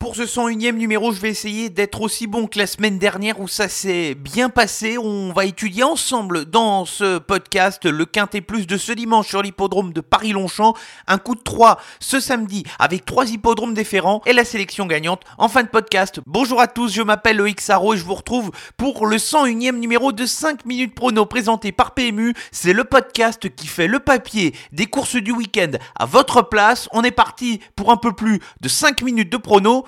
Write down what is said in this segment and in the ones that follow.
Pour ce 101e numéro, je vais essayer d'être aussi bon que la semaine dernière où ça s'est bien passé. On va étudier ensemble dans ce podcast le Quintet Plus de ce dimanche sur l'hippodrome de Paris-Longchamp. Un coup de 3 ce samedi avec trois hippodromes différents et la sélection gagnante en fin de podcast. Bonjour à tous, je m'appelle Loïc Sarro et je vous retrouve pour le 101e numéro de 5 minutes prono présenté par PMU. C'est le podcast qui fait le papier des courses du week-end à votre place. On est parti pour un peu plus de 5 minutes de prono.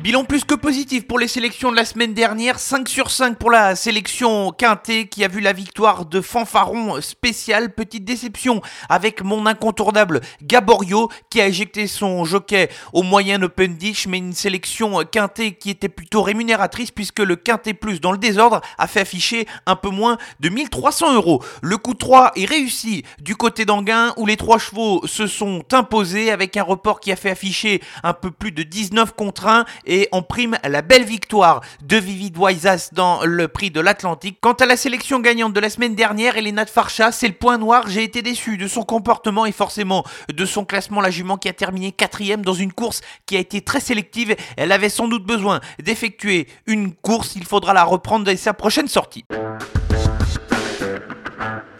Bilan plus que positif pour les sélections de la semaine dernière, 5 sur 5 pour la sélection Quintet qui a vu la victoire de Fanfaron spécial. Petite déception avec mon incontournable Gaborio qui a éjecté son jockey au moyen open dish, mais une sélection Quintet qui était plutôt rémunératrice puisque le Quintet Plus dans le désordre a fait afficher un peu moins de 1300 euros. Le coup 3 est réussi du côté d'Anguin où les trois chevaux se sont imposés avec un report qui a fait afficher un peu plus de 19 contre 1 et en prime la belle victoire de Vivid Waisas dans le prix de l'Atlantique. Quant à la sélection gagnante de la semaine dernière, Elena de Farcha, c'est le point noir. J'ai été déçu de son comportement et forcément de son classement. La jument qui a terminé quatrième dans une course qui a été très sélective. Elle avait sans doute besoin d'effectuer une course. Il faudra la reprendre dès sa prochaine sortie.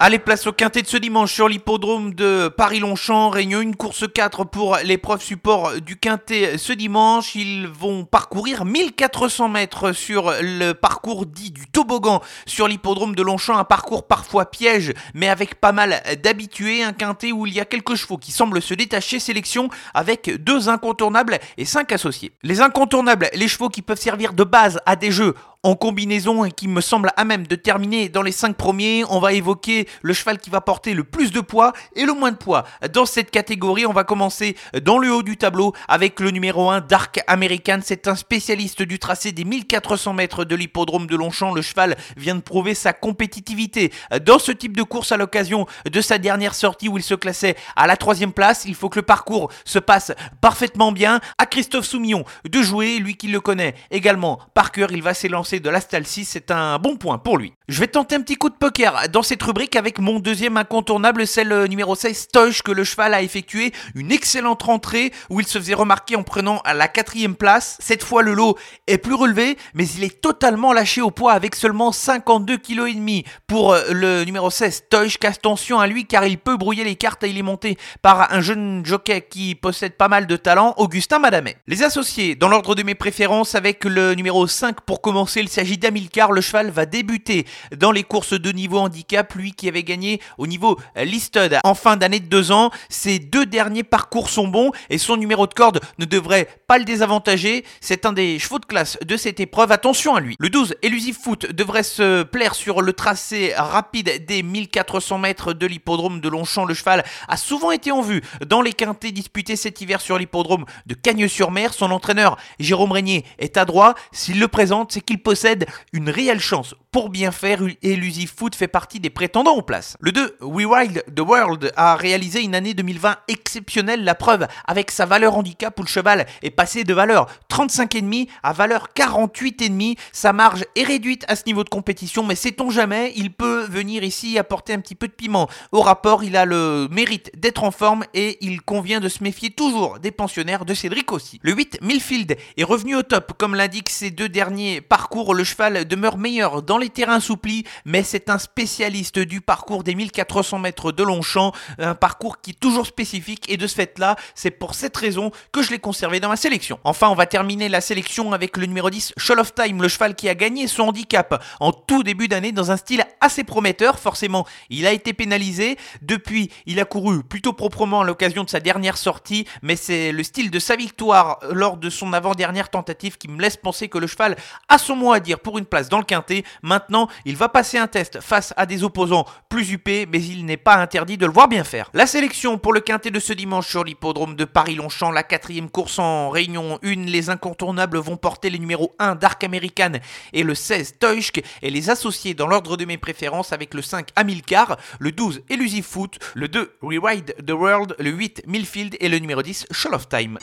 Allez, place au quintet de ce dimanche sur l'hippodrome de Paris-Longchamp. Réunion une course 4 pour l'épreuve support du quintet ce dimanche. Ils vont parcourir 1400 mètres sur le parcours dit du toboggan sur l'hippodrome de Longchamp. Un parcours parfois piège, mais avec pas mal d'habitués. Un quintet où il y a quelques chevaux qui semblent se détacher. Sélection avec deux incontournables et cinq associés. Les incontournables, les chevaux qui peuvent servir de base à des jeux en combinaison qui me semble à même de terminer dans les 5 premiers. On va évoquer le cheval qui va porter le plus de poids et le moins de poids. Dans cette catégorie, on va commencer dans le haut du tableau avec le numéro 1 Dark American. C'est un spécialiste du tracé des 1400 mètres de l'hippodrome de Longchamp. Le cheval vient de prouver sa compétitivité dans ce type de course à l'occasion de sa dernière sortie où il se classait à la troisième place. Il faut que le parcours se passe parfaitement bien. À Christophe Soumillon de jouer, lui qui le connaît également par cœur, il va s'élancer de la 6, c'est un bon point pour lui. Je vais tenter un petit coup de poker dans cette rubrique avec mon deuxième incontournable, celle numéro 16, Stoich, que le cheval a effectué une excellente rentrée où il se faisait remarquer en prenant la quatrième place. Cette fois, le lot est plus relevé, mais il est totalement lâché au poids avec seulement 52 kg et demi pour euh, le numéro 16, Stoich. Attention à lui car il peut brouiller les cartes et il est monté par un jeune jockey qui possède pas mal de talent, Augustin Madamet. Les associés, dans l'ordre de mes préférences, avec le numéro 5 pour commencer, il s'agit d'Amilcar. Le cheval va débuter dans les courses de niveau handicap, lui qui avait gagné au niveau listed en fin d'année de deux ans. Ses deux derniers parcours sont bons et son numéro de corde ne devrait pas le désavantager. C'est un des chevaux de classe de cette épreuve. Attention à lui. Le 12, Elusive Foot, devrait se plaire sur le tracé rapide des 1400 mètres de l'hippodrome de Longchamp. Le cheval a souvent été en vue dans les quintés disputés cet hiver sur l'hippodrome de Cagnes-sur-Mer. Son entraîneur, Jérôme Régnier, est adroit. S'il le présente, c'est qu'il possède une réelle chance pour bien faire Elusive Foot fait partie des prétendants en place. Le 2, We Wild the World, a réalisé une année 2020 exceptionnelle, la preuve avec sa valeur handicap où le cheval est passé de valeur 35,5 à valeur 48,5. Sa marge est réduite à ce niveau de compétition, mais sait-on jamais, il peut venir ici apporter un petit peu de piment. Au rapport, il a le mérite d'être en forme et il convient de se méfier toujours des pensionnaires de Cédric aussi. Le 8, Millfield, est revenu au top, comme l'indiquent ses deux derniers parcours. Le cheval demeure meilleur dans les terrains souplis, mais c'est un spécialiste du parcours des 1400 mètres de Longchamp, un parcours qui est toujours spécifique et de ce fait-là, c'est pour cette raison que je l'ai conservé dans ma sélection. Enfin, on va terminer la sélection avec le numéro 10, Show of Time, le cheval qui a gagné son handicap en tout début d'année dans un style assez prometteur. Forcément, il a été pénalisé. Depuis, il a couru plutôt proprement à l'occasion de sa dernière sortie, mais c'est le style de sa victoire lors de son avant-dernière tentative qui me laisse penser que le cheval a son mot à dire pour une place dans le quintet. Maintenant, il va passer un test face à des opposants plus huppés, mais il n'est pas interdit de le voir bien faire. La sélection pour le quintet de ce dimanche sur l'hippodrome de Paris-Longchamp, la quatrième course en réunion 1, les incontournables vont porter les numéros 1 Dark American et le 16 Teuschk et les associer dans l'ordre de mes préférences avec le 5 Amilcar, le 12 Elusive Foot, le 2 Rewrite the World, le 8 Millfield et le numéro 10 Show of Time.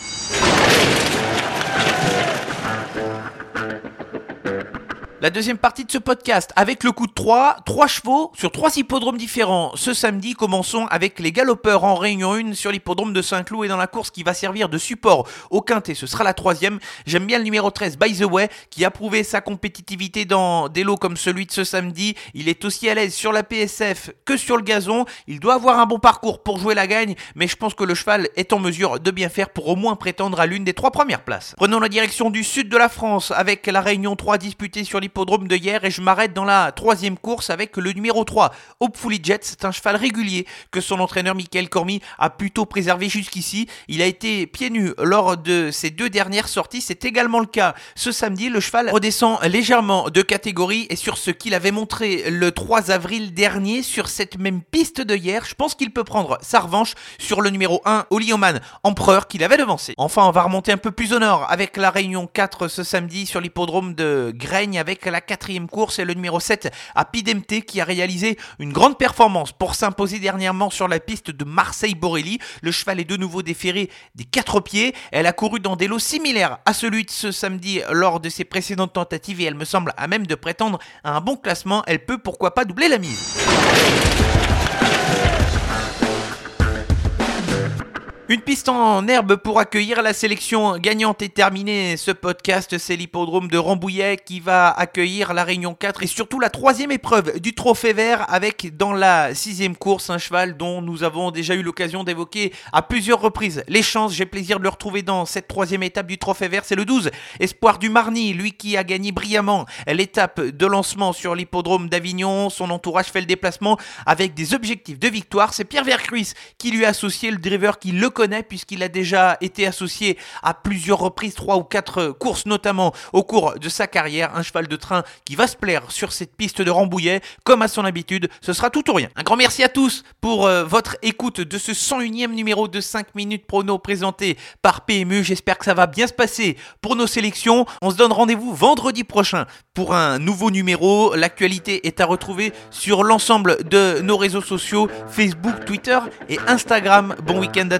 La deuxième partie de ce podcast avec le coup de 3, 3 chevaux sur 3 hippodromes différents. Ce samedi, commençons avec les galopeurs en réunion 1 sur l'hippodrome de Saint-Cloud et dans la course qui va servir de support au quintet. Ce sera la troisième. J'aime bien le numéro 13, By the Way, qui a prouvé sa compétitivité dans des lots comme celui de ce samedi. Il est aussi à l'aise sur la PSF que sur le gazon. Il doit avoir un bon parcours pour jouer la gagne, mais je pense que le cheval est en mesure de bien faire pour au moins prétendre à l'une des trois premières places. Prenons la direction du sud de la France avec la réunion 3 disputée sur l'hippodrome de hier et je m'arrête dans la troisième course avec le numéro 3, Hopefully Jet. C'est un cheval régulier que son entraîneur Michael Cormy a plutôt préservé jusqu'ici. Il a été pieds nus lors de ses deux dernières sorties. C'est également le cas ce samedi. Le cheval redescend légèrement de catégorie et sur ce qu'il avait montré le 3 avril dernier sur cette même piste de hier, je pense qu'il peut prendre sa revanche sur le numéro 1, Olioman Empereur, qu'il avait devancé. Enfin, on va remonter un peu plus au nord avec la réunion 4 ce samedi sur l'hippodrome de Graigne avec la quatrième course et le numéro 7 à Pidemte qui a réalisé une grande performance pour s'imposer dernièrement sur la piste de Marseille-Borelli. Le cheval est de nouveau déféré des quatre pieds. Elle a couru dans des lots similaires à celui de ce samedi lors de ses précédentes tentatives et elle me semble à même de prétendre à un bon classement. Elle peut pourquoi pas doubler la mise. Une piste en herbe pour accueillir la sélection gagnante et terminée. Ce podcast, c'est l'hippodrome de Rambouillet qui va accueillir la Réunion 4 et surtout la troisième épreuve du Trophée Vert avec dans la sixième course un cheval dont nous avons déjà eu l'occasion d'évoquer à plusieurs reprises les chances. J'ai plaisir de le retrouver dans cette troisième étape du Trophée Vert. C'est le 12, Espoir du Marny, lui qui a gagné brillamment l'étape de lancement sur l'hippodrome d'Avignon. Son entourage fait le déplacement avec des objectifs de victoire. C'est Pierre Vercruis qui lui a associé le driver qui le connaît puisqu'il a déjà été associé à plusieurs reprises, trois ou quatre courses notamment au cours de sa carrière. Un cheval de train qui va se plaire sur cette piste de Rambouillet, comme à son habitude, ce sera tout ou rien. Un grand merci à tous pour euh, votre écoute de ce 101e numéro de 5 minutes prono présenté par PMU. J'espère que ça va bien se passer pour nos sélections. On se donne rendez-vous vendredi prochain pour un nouveau numéro. L'actualité est à retrouver sur l'ensemble de nos réseaux sociaux, Facebook, Twitter et Instagram. Bon week-end à